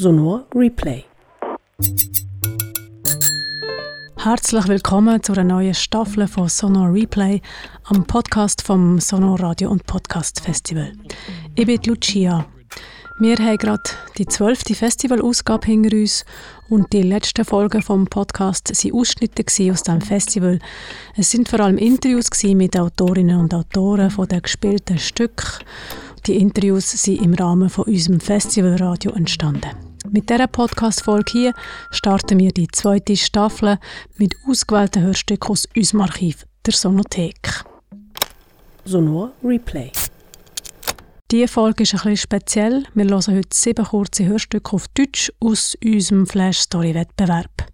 Sonor Replay. Herzlich willkommen zu einer neuen Staffel von Sonor Replay am Podcast vom Sonor Radio und Podcast Festival. Ich bin Lucia. Wir haben gerade die zwölfte Festivalausgabe hinter uns und die letzten Folgen vom Podcast waren Ausschnitte aus dem Festival. Es sind vor allem Interviews mit Autorinnen und Autoren von den gespielten Stücken. Die Interviews sind im Rahmen von unserem Festivalradio entstanden. Mit dieser Podcast-Folge hier starten wir die zweite Staffel mit ausgewählten Hörstücken aus unserem Archiv, der Sonothek. Sonor Replay. Diese Folge ist ein bisschen speziell. Wir hören heute sieben kurze Hörstücke auf Deutsch aus unserem Flash Story Wettbewerb.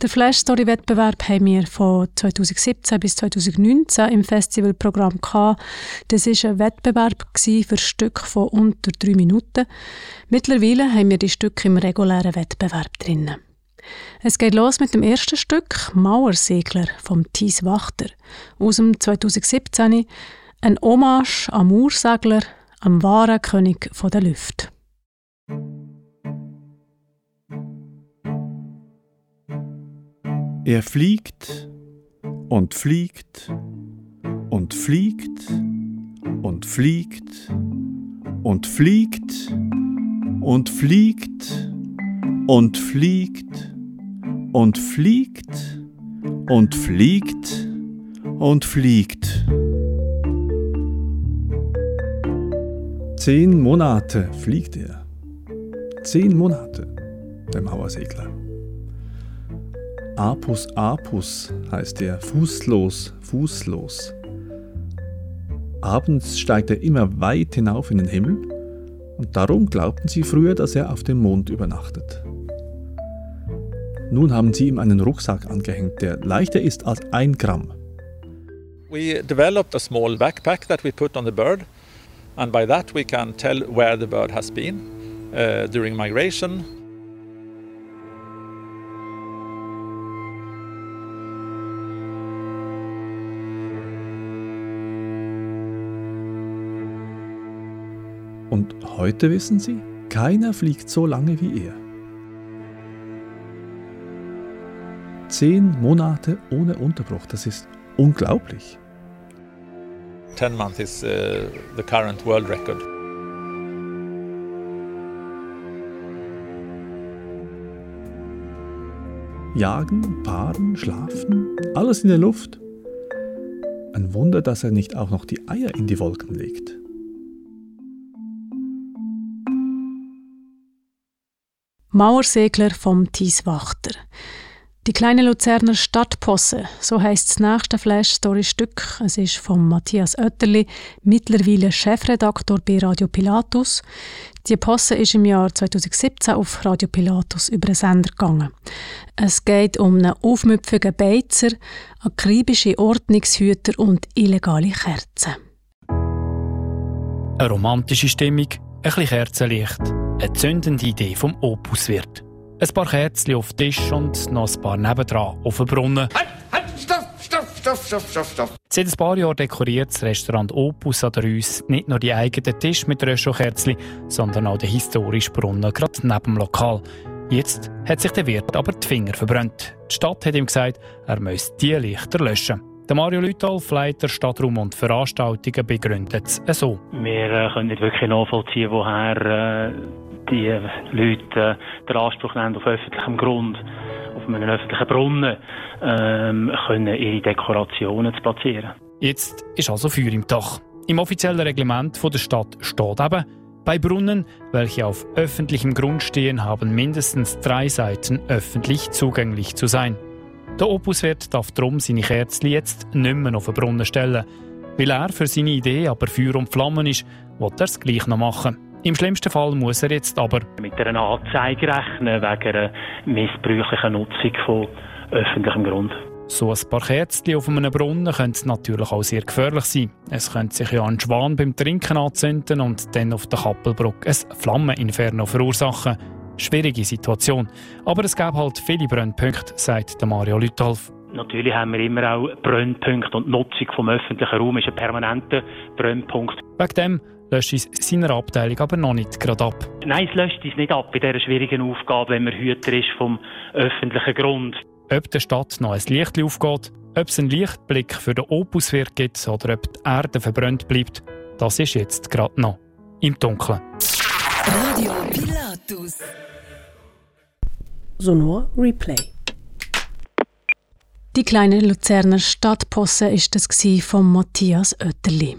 Der Flash Story Wettbewerb haben wir von 2017 bis 2019 im Festivalprogramm gehabt. Das ist ein Wettbewerb für Stücke von unter drei Minuten. Mittlerweile haben wir die Stücke im regulären Wettbewerb drin. Es geht los mit dem ersten Stück Mauersegler vom Thies Wachter aus dem 2017. Ein Hommage am Ursegler am wahren König der Lüfte. Er fliegt und fliegt und fliegt und fliegt und fliegt und fliegt und fliegt und fliegt und fliegt und fliegt. Zehn Monate fliegt er. Zehn Monate, der Mauersegler. Apus apus heißt er, fußlos, fußlos. Abends steigt er immer weit hinauf in den Himmel und darum glaubten sie früher, dass er auf dem Mond übernachtet. Nun haben sie ihm einen Rucksack angehängt, der leichter ist als ein Gramm. We developed a small backpack that we put on the bird and by that we can tell where the bird has been uh, during migration. Und heute wissen Sie, keiner fliegt so lange wie er. Zehn Monate ohne Unterbruch, das ist unglaublich. 10 months is uh, the current world record. Jagen, paaren, schlafen, alles in der Luft. Ein Wunder, dass er nicht auch noch die Eier in die Wolken legt. Mauersegler vom Thieswachter. Die kleine Luzerner Stadtposse, so heißt das nächste Flash-Story-Stück. Es ist von Matthias Oetterli, mittlerweile Chefredaktor bei Radio Pilatus. Die Posse ist im Jahr 2017 auf Radio Pilatus über den Sender gegangen. Es geht um einen aufmüpfigen Beizer, akribische Ordnungshüter und illegale Kerzen. Eine romantische Stimmung, ein bisschen Kerzenlicht, eine zündende Idee vom Opuswirt. Ein paar Kerzen auf den Tisch und noch ein paar nebendran auf dem Brunnen. Halt, halt, stopp, stopp, stopp, stopp, stopp, stopp. Seit ein paar Jahren dekoriert das Restaurant Opus an der Rüss nicht nur die eigenen Tisch mit Röschelkerzen, sondern auch den historischen Brunnen gerade neben dem Lokal. Jetzt hat sich der Wirt aber die Finger verbrannt. Die Stadt hat ihm gesagt, er müsse die Lichter löschen. Der Mario Lütolf, Leiter Stadtraum und Veranstaltungen, begründet es so. Wir äh, können nicht wirklich nachvollziehen, woher äh, die Leute den Anspruch nehmen, auf öffentlichem Grund, auf einem öffentlichen Brunnen, ähm, können ihre Dekorationen zu platzieren. Jetzt ist also Feuer im Dach. Im offiziellen Reglement der Stadt steht eben, bei Brunnen, welche auf öffentlichem Grund stehen, haben mindestens drei Seiten öffentlich zugänglich zu sein. Der Opuswirt darf darum seine Kerzen jetzt nicht mehr auf den Brunnen stellen. Weil er für seine Idee aber Feuer und Flammen ist, will er es gleich noch machen. Im schlimmsten Fall muss er jetzt aber mit einer Anzeige rechnen wegen einer missbräuchlichen Nutzung von öffentlichem Grund. So ein paar Kerzen auf einem Brunnen könnte natürlich auch sehr gefährlich sein. Es könnte sich ja ein Schwan beim Trinken anzünden und dann auf der Kappelbrücke ein Flammeninferno verursachen. Schwierige Situation. Aber es gab halt viele Brennpunkte, sagt Mario Lütolf. Natürlich haben wir immer auch Brennpunkte und die Nutzung vom öffentlichen Raum ist ein permanenter Brennpunkt. Wegen dem löscht es seiner Abteilung aber noch nicht gerade ab. Nein, es löscht uns nicht ab bei dieser schwierigen Aufgabe, wenn man Hüter ist vom öffentlichen Grund. Ob der Stadt noch ein Licht aufgeht, ob es einen Lichtblick für den Opuswirt gibt oder ob die Erde verbrannt bleibt, das ist jetzt gerade noch im Dunkeln. Radio Pilatus. Sonor Replay. Die kleine Luzerner Stadtposse ist das von Matthias Oetterli.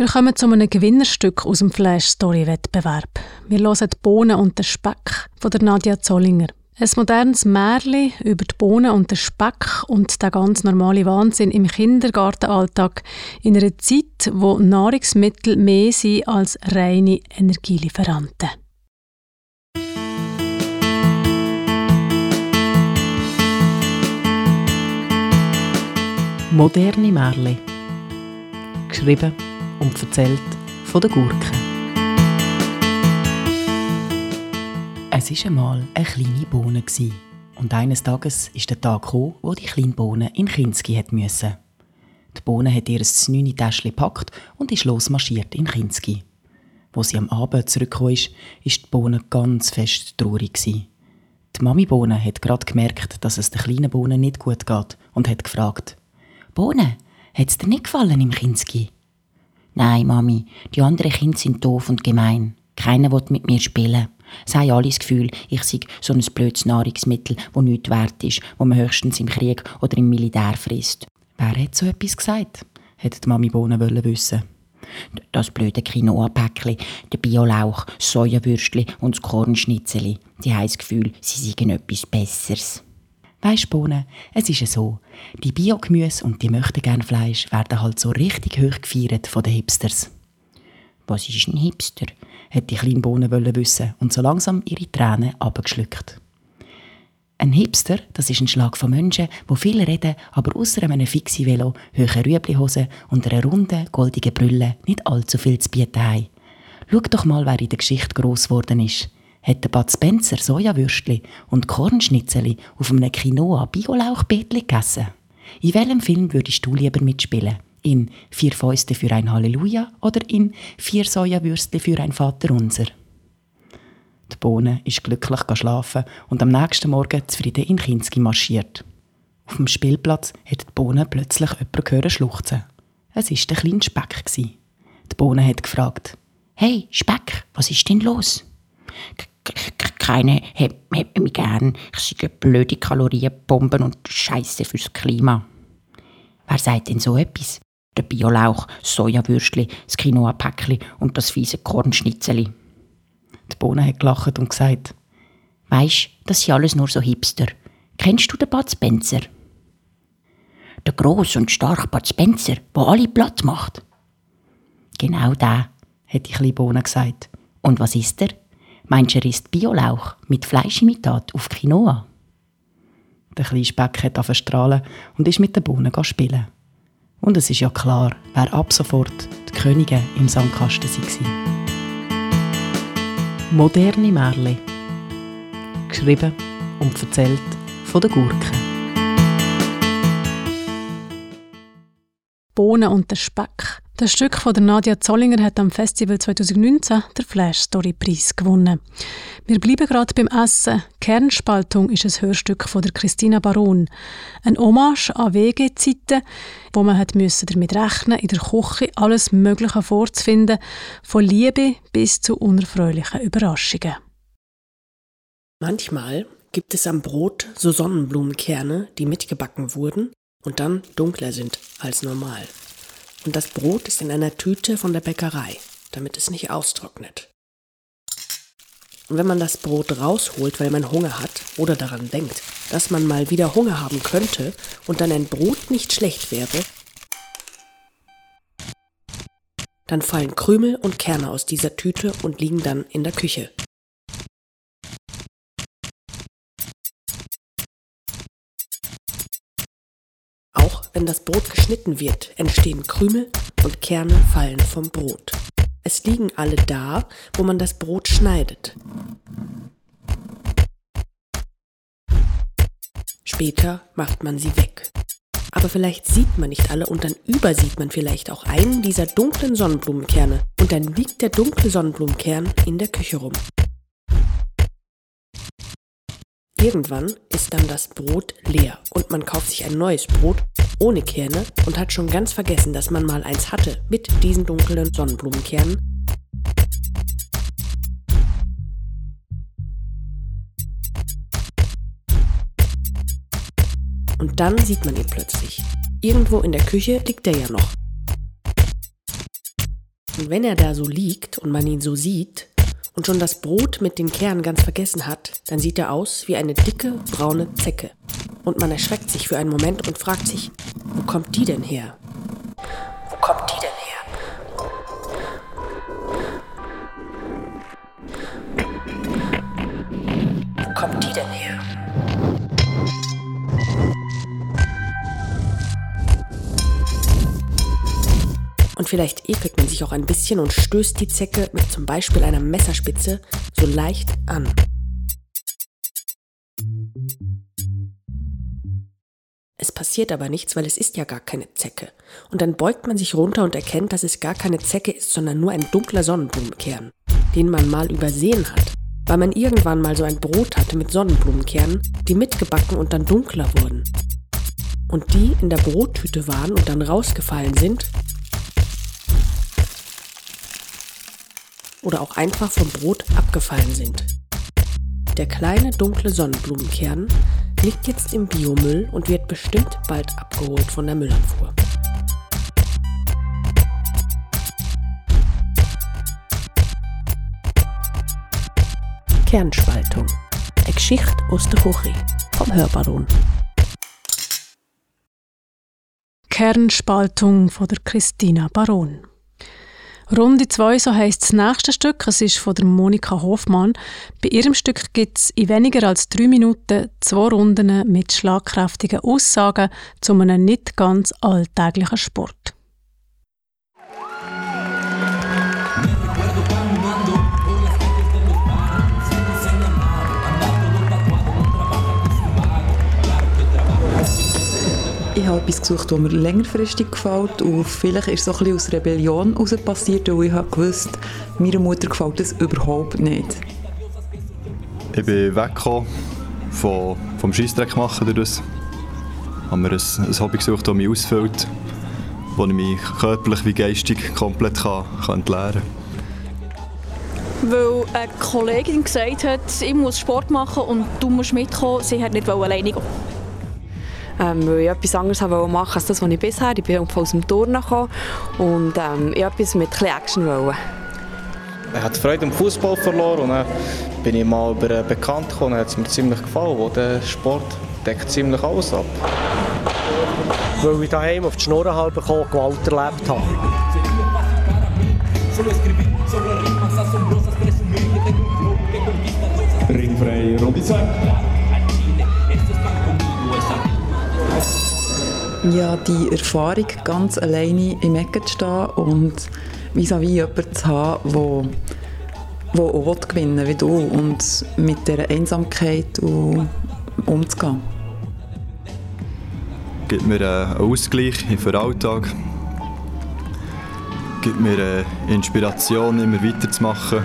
Wir kommen zu einem Gewinnerstück aus dem Flash Story Wettbewerb. Wir hören die Bohnen und den Speck von der Nadja Zollinger. Ein modernes Märchen über die Bohnen und den Speck und den ganz normalen Wahnsinn im Kindergartenalltag in einer Zeit, wo Nahrungsmittel mehr sind als reine Energielieferanten. Moderne Märchen. Geschrieben und erzählt von der Gurke. Es war einmal eine kleine Bohne. Und eines Tages ist der Tag gekommen, wo die kleine Bohne in Kinski müssen. Die Bohne hat ihr neune Täschchen gepackt und ist losmarschiert in Kinski. Wo sie am Abend zurückgekommen ist, ist die Bohne ganz fest traurig. Die Mami Bohne hat gerade gemerkt, dass es der kleinen Bohne nicht gut geht und hat gefragt: Bohne, hat's dir nicht gefallen im Kinski? Nein, Mami, die anderen Kinder sind doof und gemein. Keiner will mit mir spielen. Sie haben alle das Gefühl, ich sei so ein blödes Nahrungsmittel, das nichts wert ist, wo man höchstens im Krieg oder im Militär frisst. Wer hat so etwas gesagt? Hätte die Mami Bohnen wissen. Das blöde Quinoa-Päckchen, der Biolauch, Sojawürstchen und das Kornschnitzeli. Die haben das Gefühl, sie seien etwas Besseres. Weisst Bohnen, es ist ja so, die Biogemüse und die möchten gern Fleisch werden halt so richtig hoch gefeiert von den Hipsters. Was ist ein Hipster? hätte die kleine Bohne wissen und so langsam ihre Tränen abgeschluckt. Ein Hipster, das ist ein Schlag von Menschen, wo viel reden, aber außer einem fixen Velo, hohen Rüeblihosen und einer runden, goldigen Brille nicht allzu viel zu bieten haben. Schau doch mal, wer in der Geschichte gross geworden ist hat der Bud Spencer Sojawürstli und Kornschnitzeli auf einem Quinoa Biolauchbeetli gegessen. In welchem Film würdest du lieber mitspielen? In Vier Fäuste für ein Halleluja oder in Vier Sojawürstli für ein Vaterunser? Die Bohne ist glücklich schlafen und am nächsten Morgen zufrieden in Kinski marschiert. Auf dem Spielplatz hat die Bohne plötzlich jemanden hören schluchzen. Es war der kleine Speck. Die Bohne hat gefragt: Hey, Speck, was ist denn los? Keine hat, hat mich gern. Ich sehe blöde Kalorienbomben und Scheiße fürs Klima. Wer sagt denn so etwas? Der Biolauch, Sojawürstli, das Quinoa-Päckli und das fiese Kornschnitzeli. Die Bohne hat gelacht und gesagt, Weisst, das sind alles nur so Hipster. Kennst du den Bud Spencer? Der groß und starke Bud Spencer, der alle platt macht. Genau der, hat die kleine Bohne gesagt. Und was ist er? Meinst du, er isst Biolauch mit Fleischimitat auf Quinoa? Der kleine Speck hat verstrahlen und ist mit den Bohnen spielen. Und es ist ja klar, wer ab sofort die Königin im Sandkasten war. Moderne Märchen. Geschrieben und erzählt von der Gurke. Bohnen und der Speck. Das Stück von der Nadia Zollinger hat am Festival 2019 der Flash Story Preis gewonnen. Wir bleiben gerade beim Essen. Kernspaltung ist ein Hörstück von der Christina Baron. Ein Hommage an WG-Zeiten, wo man hat müssen damit rechnen in der Küche alles Mögliche vorzufinden, von Liebe bis zu unerfreulichen Überraschungen. Manchmal gibt es am Brot so Sonnenblumenkerne, die mitgebacken wurden und dann dunkler sind als normal und das Brot ist in einer Tüte von der Bäckerei, damit es nicht austrocknet. Und wenn man das Brot rausholt, weil man Hunger hat oder daran denkt, dass man mal wieder Hunger haben könnte und dann ein Brot nicht schlecht wäre, dann fallen Krümel und Kerne aus dieser Tüte und liegen dann in der Küche. Wenn das Brot geschnitten wird, entstehen Krümel und Kerne fallen vom Brot. Es liegen alle da, wo man das Brot schneidet. Später macht man sie weg. Aber vielleicht sieht man nicht alle und dann übersieht man vielleicht auch einen dieser dunklen Sonnenblumenkerne und dann liegt der dunkle Sonnenblumenkern in der Küche rum. Irgendwann ist dann das Brot leer und man kauft sich ein neues Brot ohne Kerne und hat schon ganz vergessen, dass man mal eins hatte mit diesen dunklen Sonnenblumenkernen. Und dann sieht man ihn plötzlich. Irgendwo in der Küche liegt er ja noch. Und wenn er da so liegt und man ihn so sieht, und schon das Brot mit den Kernen ganz vergessen hat, dann sieht er aus wie eine dicke, braune Zecke. Und man erschreckt sich für einen Moment und fragt sich, wo kommt die denn her? Vielleicht ekelt man sich auch ein bisschen und stößt die Zecke mit zum Beispiel einer Messerspitze so leicht an. Es passiert aber nichts, weil es ist ja gar keine Zecke. Und dann beugt man sich runter und erkennt, dass es gar keine Zecke ist, sondern nur ein dunkler Sonnenblumenkern, den man mal übersehen hat, weil man irgendwann mal so ein Brot hatte mit Sonnenblumenkernen, die mitgebacken und dann dunkler wurden. Und die in der Brottüte waren und dann rausgefallen sind oder auch einfach vom Brot abgefallen sind. Der kleine dunkle Sonnenblumenkern liegt jetzt im Biomüll und wird bestimmt bald abgeholt von der Müllabfuhr. Kernspaltung. Eine Geschichte aus der Küche vom Hörbaron. Kernspaltung von der Christina Baron. Runde 2, so heisst das nächste Stück. Es ist von der Monika Hofmann. Bei ihrem Stück gibt es in weniger als drei Minuten zwei Runden mit schlagkräftigen Aussagen zu einem nicht ganz alltäglichen Sport. Ich habe etwas gesucht, das mir längerfristig gefällt und vielleicht ist es so ein bisschen aus Rebellion heraus passiert, weil ich habe gewusst, meiner Mutter gefällt das überhaupt nicht. Ich bin weggekommen vom, vom Scheissdreck machen durch das. Ich habe mir ein, ein Hobby gesucht, das mich ausfüllt, wo ich mich körperlich wie geistig komplett kann, kann entleeren kann. Weil eine Kollegin gesagt hat, ich muss Sport machen und du musst mitkommen, sie hat nicht alleine gehen ähm, weil ich etwas anderes machen wollte als das, was ich bisher. Ich bin aus dem Turnen gekommen und ähm, ich etwas mit ein Action wollen. Er hat Freude am Fußball verloren und dann bin ich mal über einen Bekannten gekommen, hat es mir ziemlich gefallen, wo der Sport deckt ziemlich alles ab. Weil ich daheim auf die Schnurren halb bekommen, Gewalt erlebt habe. Ringfrei, Runde ja, die Erfahrung, ganz alleine im Ecken zu stehen und vis-à-vis -vis jemanden zu haben, der der auch gewinnen will, wie du und mit dieser Einsamkeit umzugehen. Gibt mir einen Ausgleich für den Alltag. Gibt mir eine Inspiration, immer weiterzumachen.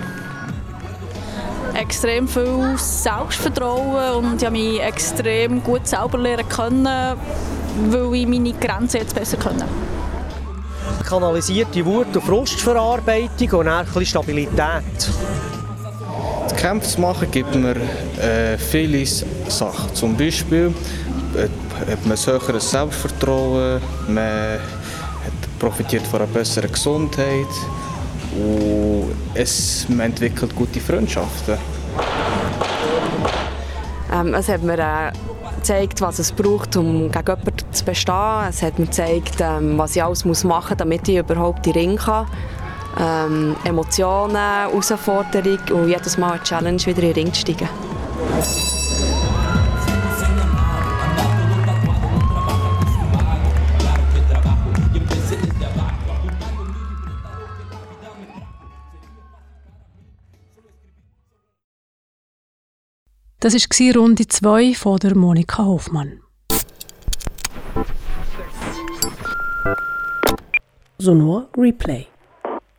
Extrem viel Selbstvertrauen und ich habe mich extrem gut selber lernen können weil ich meine Grenzen jetzt besser können. Kanalisierte Wut- und Frustverarbeitung und dann ein Stabilität. Die Kämpfe zu machen gibt mir äh, viele Sachen. Zum Beispiel äh, hat man ein höheres Selbstvertrauen, man profitiert von einer besseren Gesundheit und es, man entwickelt gute Freundschaften. Ähm, es hat mir äh, gezeigt, was es braucht, um gegen jemanden zu bestehen. Es hat mir gezeigt, ähm, was ich alles machen muss, damit ich überhaupt in den Ring kann. Ähm, Emotionen, Herausforderung und jedes Mal eine Challenge, wieder in den Ring zu steigen. Das war Runde 2 von der Monika Hofmann. Sonor Replay.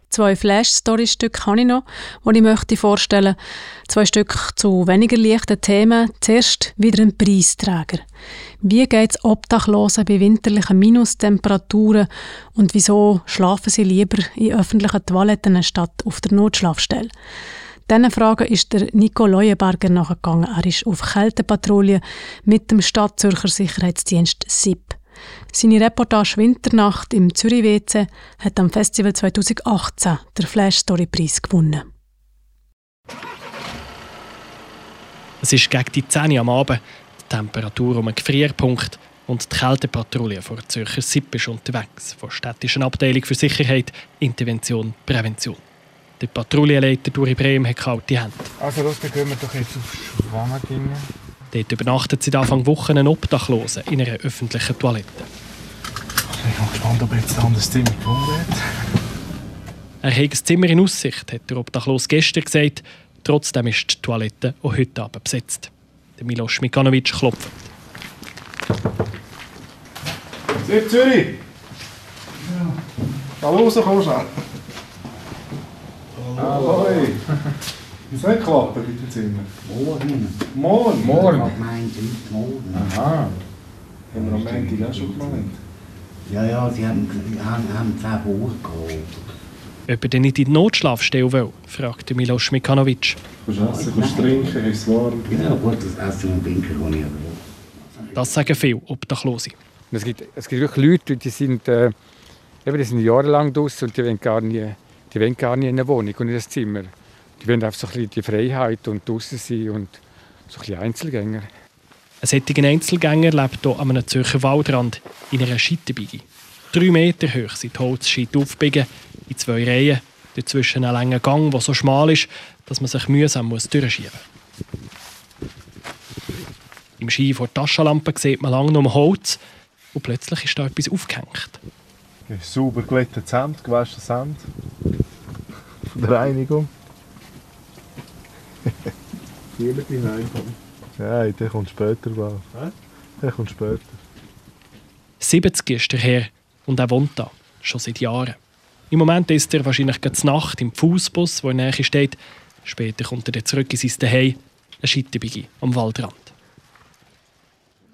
Zwei Flash-Story-Stücke habe ich noch, die ich möchte vorstellen Zwei Stücke zu weniger leichten Themen. Zuerst wieder ein Preisträger. Wie geht es Obdachlosen bei winterlichen Minustemperaturen und wieso schlafen sie lieber in öffentlichen Toiletten statt auf der Notschlafstelle? Diesen Fragen ist der Nico Leuenberger nachgegangen. Er ist auf Kältepatrouille mit dem Stadtzürcher Sicherheitsdienst SIP. Seine Reportage Winternacht im Zürich WC hat am Festival 2018 den Flash Story Preis gewonnen. Es ist gegen die 10 Uhr am Abend, die Temperatur um einen Gefrierpunkt und die Kältepatrouille vor der Zürcher SIP ist unterwegs, von städtischen Abteilung für Sicherheit, Intervention, Prävention. Der Patrouillenleiter Duri Brehm hat kalte Hände. Also los, dann gehen wir doch jetzt auf Schwammergingen. Dort übernachtet seit Anfang Woche ein Obdachlosen in einer öffentlichen Toilette. Ich bin gespannt, ob jetzt ein das Zimmer gefunden wird. Er hat ein Zimmer in Aussicht, hat der Obdachlos gestern gesagt. Trotzdem ist die Toilette auch heute Abend besetzt. Der Milos Mikanovic klopft. Zürich! Ja. Da raus, komm schnell. Ahoi! Ist nicht geklappt mit dem Zimmer? Morgen. Morgen? Morgen? Ab Montag, morgen. Aha. Haben wir am Montag auch schon gemeint? Ja, ja, sie haben, haben, haben 10 Uhr geholt. Ob er denn nicht in die Notschlafstelle will, fragte Milos Mikanovic. Kannst du essen, kannst du trinken, ist es warm? Ja, gut, das Essen und Trinken kann ich aber Das sagen viele Obdachlose. Es gibt, es gibt wirklich Leute, die sind, äh, eben, die sind jahrelang draußen und die wollen gar nie, die wollen gar nie in eine Wohnung und in ein Zimmer. Die wollen einfach so ein die Freiheit und draußen sein und so ein bisschen Einzelgänger. Ein solcher Einzelgänger lebt hier an einem Zürcher Waldrand in einer Scheitenbiege. Drei Meter hoch sind die Holzscheite aufgebiegen, in zwei Reihen, dazwischen ein langer Gang, der so schmal ist, dass man sich mühsam durchschieben muss. Im Schein vor der Taschenlampe sieht man lange nur Holz und plötzlich ist da etwas aufgehängt. Ein sauber glättetes Hemd, gewaschenes Hemd. Von der Reinigung. Lieber die. Nein, der kommt später. Hä? Der kommt später. 70 ist er her und er wohnt da, schon seit Jahren. Im Moment ist er wahrscheinlich gerade Nacht im Fußbus, wo in der Nähe steht. Später kommt er zurück in sein Zuhause, eine Scheitenbigi am Waldrand.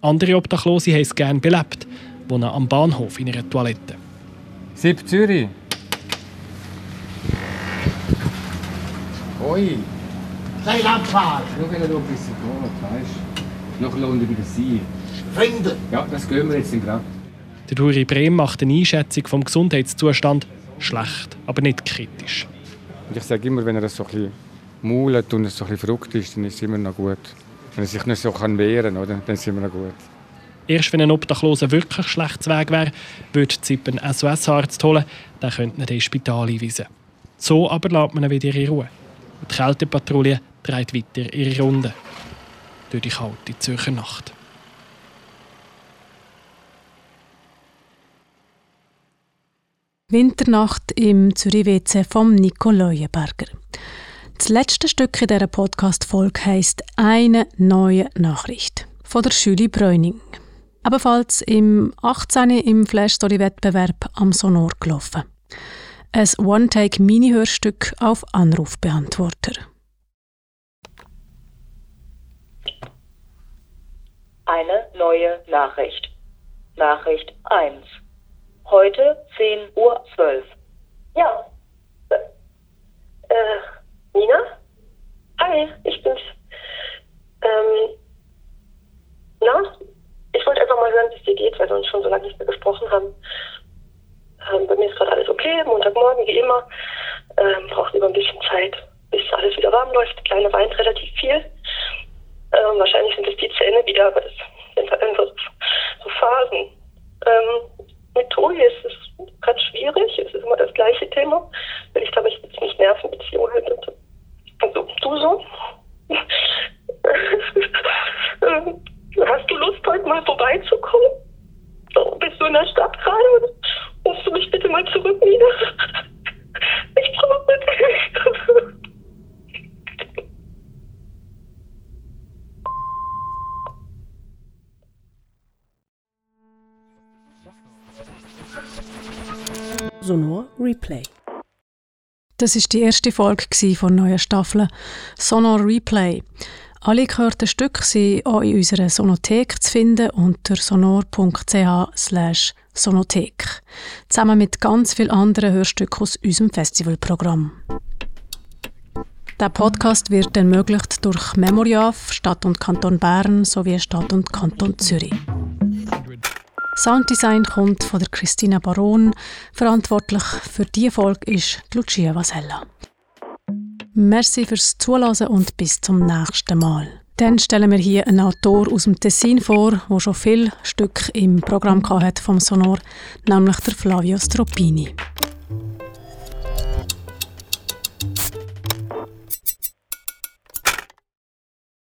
Andere Obdachlose haben es gerne belebt, wohnen am Bahnhof in einer Toilette. Sieb Zürich. Oi! Sei Abfahrt! Nur wenn er noch ein bisschen geht, weißt du? Noch lohnt er wieder sie. Freunde! Ja, das gehen wir jetzt gerade. Der Duri Brehm macht eine Einschätzung vom Gesundheitszustand schlecht, aber nicht kritisch. Und ich sage immer, wenn er so ein bisschen maulet und so ein bisschen verrückt ist, dann ist es immer noch gut. Wenn er sich nicht so kann wehren kann, dann ist es immer noch gut. Erst wenn ein Obdachloser wirklich schlecht Weg wäre, würde Zipp einen SOS-Arzt holen, dann könnte man den Spital einweisen. So aber lässt man ihn wieder in Ruhe. Die Kältepatrouille dreht weiter ihre Runde. Durch die kalte Zürcher Nacht. Winternacht im Zürich WC vom Nico Leuenberger. Das letzte Stück in dieser Podcast-Folge heisst «Eine neue Nachricht» von der Julie Bräuning. Ebenfalls im 18. im Flash-Story-Wettbewerb am Sonor gelaufen. Ein One-Take-Mini-Hörstück auf Anrufbeantworter. Eine neue Nachricht. Nachricht 1. Heute 10.12 Uhr. Ja. Äh, Nina? Hi, ich bin's. Ähm, na? Ich wollte einfach mal hören, wie es dir geht, weil wir uns schon so lange nicht mehr gesprochen haben. Ähm, bei mir ist gerade alles okay, Montagmorgen wie immer. Ähm, braucht lieber ein bisschen Zeit, bis alles wieder warm läuft. Kleine weint relativ viel. Ähm, wahrscheinlich sind es die Zähne wieder, aber das sind halt einfach so, Phasen. Ähm, mit Tobi ist es gerade schwierig. Es ist immer das gleiche Thema. Will ich ich jetzt nicht nerven, Beziehung halt. Und, also, du so? Das ist die erste Folge von der neuen Staffel Sonor Replay. Alle gehörten Stücke sind auch in unserer Sonothek zu finden unter sonor.ch sonothek. Zusammen mit ganz vielen anderen Hörstücken aus unserem Festivalprogramm. Der Podcast wird ermöglicht durch Memoriaf, Stadt und Kanton Bern sowie Stadt und Kanton Zürich. Sounddesign kommt von der Christina Baron. Verantwortlich für diese Folge ist Lucia Vasella. Merci fürs Zuhören und bis zum nächsten Mal. Dann stellen wir hier einen Autor aus dem Tessin vor, der schon viele Stücke im Programm hatte vom Sonor, nämlich der Flavio Stroppini.